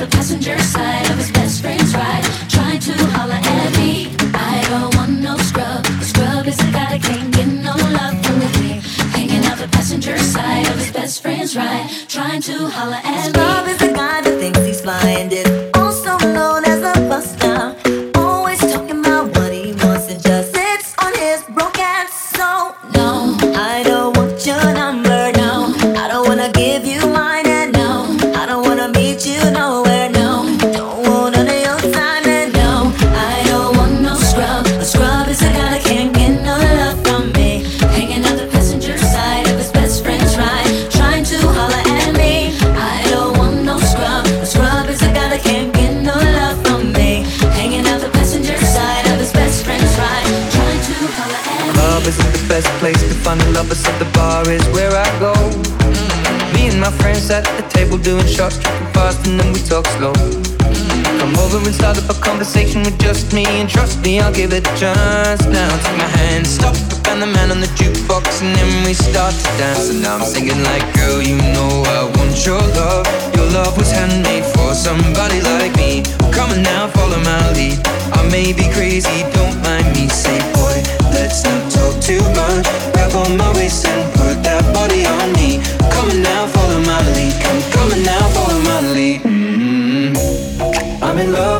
the passenger side of his best friend's ride, trying to holler at me. I don't want no scrub. The scrub is the guy that can't get no love from me. Hanging out the passenger side of his best friend's ride, trying to holler at scrub me. Scrub is the guy that thinks he's blinded, also known as. Lovers so the bar is where I go. Me and my friends at the table doing shots, tripping fast, and then we talk slow. Come over and start up a conversation with just me, and trust me, I'll give it a chance. Now take my hand, stop, and the man on the jukebox, and then we start to dance. And now I'm singing like, girl, you know I want your love. Your love was handmade for somebody like me. Come on now, follow my lead.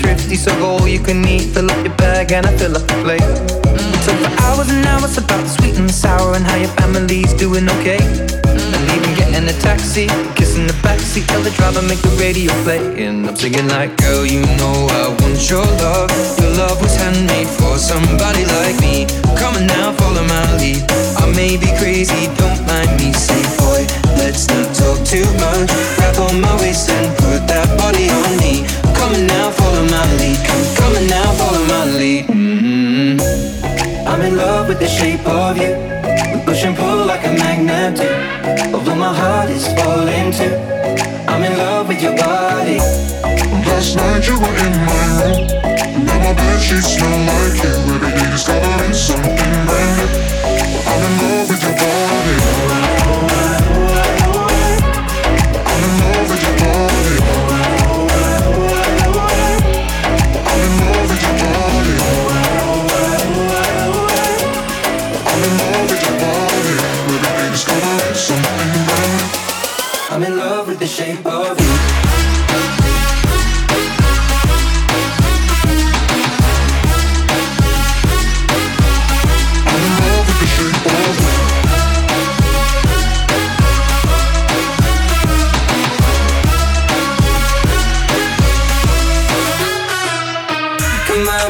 thrifty, so go all you can eat. Fill up your bag and I fill up the plate. Mm. Talk for hours and hours about the sweet and the sour and how your family's doing okay. Mm. And even getting a taxi, kissing the backseat, tell the driver make the radio play. And I'm singing like, girl, you know I want your love. Your love was handmade for somebody like me. Come on now, follow my lead. I may be crazy, don't mind me. Say, boy, let's not talk too much. Grab on my waist like a magnet do. Although my heart is falling too. I'm in love with your body. Last night you were in my room. Now my bed sheets smell like you. Every day discovering something brand new.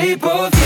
shape of